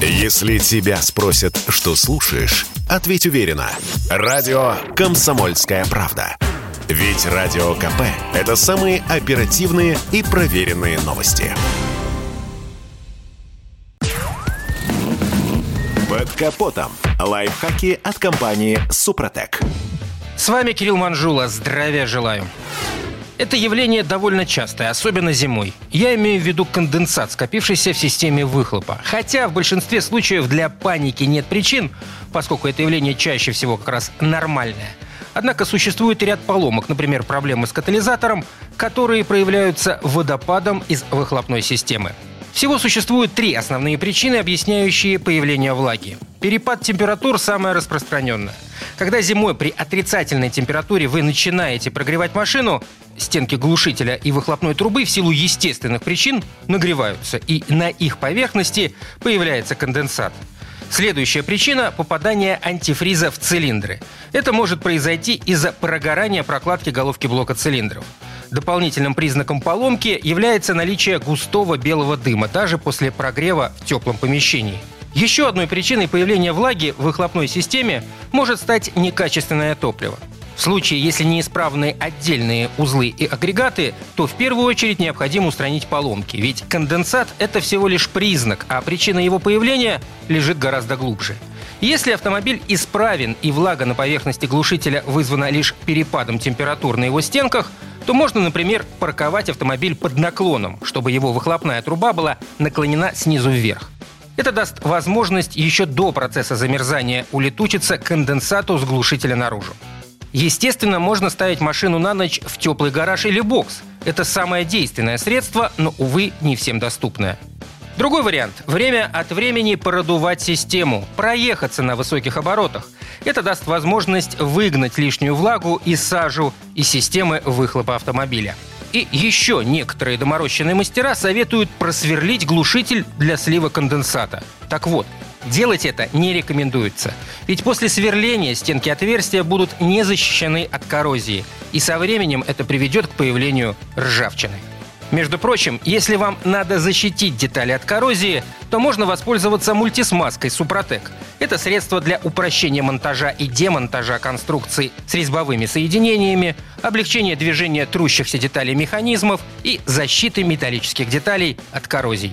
Если тебя спросят, что слушаешь, ответь уверенно. Радио «Комсомольская правда». Ведь Радио КП – это самые оперативные и проверенные новости. Под капотом. Лайфхаки от компании «Супротек». С вами Кирилл Манжула. Здравия желаю. Это явление довольно частое, особенно зимой. Я имею в виду конденсат, скопившийся в системе выхлопа. Хотя в большинстве случаев для паники нет причин, поскольку это явление чаще всего как раз нормальное. Однако существует ряд поломок, например, проблемы с катализатором, которые проявляются водопадом из выхлопной системы. Всего существует три основные причины, объясняющие появление влаги. Перепад температур самая распространенная. Когда зимой при отрицательной температуре вы начинаете прогревать машину, стенки глушителя и выхлопной трубы в силу естественных причин нагреваются, и на их поверхности появляется конденсат. Следующая причина – попадание антифриза в цилиндры. Это может произойти из-за прогорания прокладки головки блока цилиндров. Дополнительным признаком поломки является наличие густого белого дыма, даже после прогрева в теплом помещении. Еще одной причиной появления влаги в выхлопной системе может стать некачественное топливо. В случае, если неисправны отдельные узлы и агрегаты, то в первую очередь необходимо устранить поломки, ведь конденсат – это всего лишь признак, а причина его появления лежит гораздо глубже. Если автомобиль исправен и влага на поверхности глушителя вызвана лишь перепадом температур на его стенках, то можно, например, парковать автомобиль под наклоном, чтобы его выхлопная труба была наклонена снизу вверх. Это даст возможность еще до процесса замерзания улетучиться конденсату с глушителя наружу. Естественно, можно ставить машину на ночь в теплый гараж или бокс. Это самое действенное средство, но, увы, не всем доступное. Другой вариант – время от времени продувать систему, проехаться на высоких оборотах. Это даст возможность выгнать лишнюю влагу и сажу из системы выхлопа автомобиля. И еще некоторые доморощенные мастера советуют просверлить глушитель для слива конденсата. Так вот, Делать это не рекомендуется. Ведь после сверления стенки отверстия будут не защищены от коррозии. И со временем это приведет к появлению ржавчины. Между прочим, если вам надо защитить детали от коррозии, то можно воспользоваться мультисмазкой Супротек. Это средство для упрощения монтажа и демонтажа конструкций с резьбовыми соединениями, облегчения движения трущихся деталей механизмов и защиты металлических деталей от коррозий.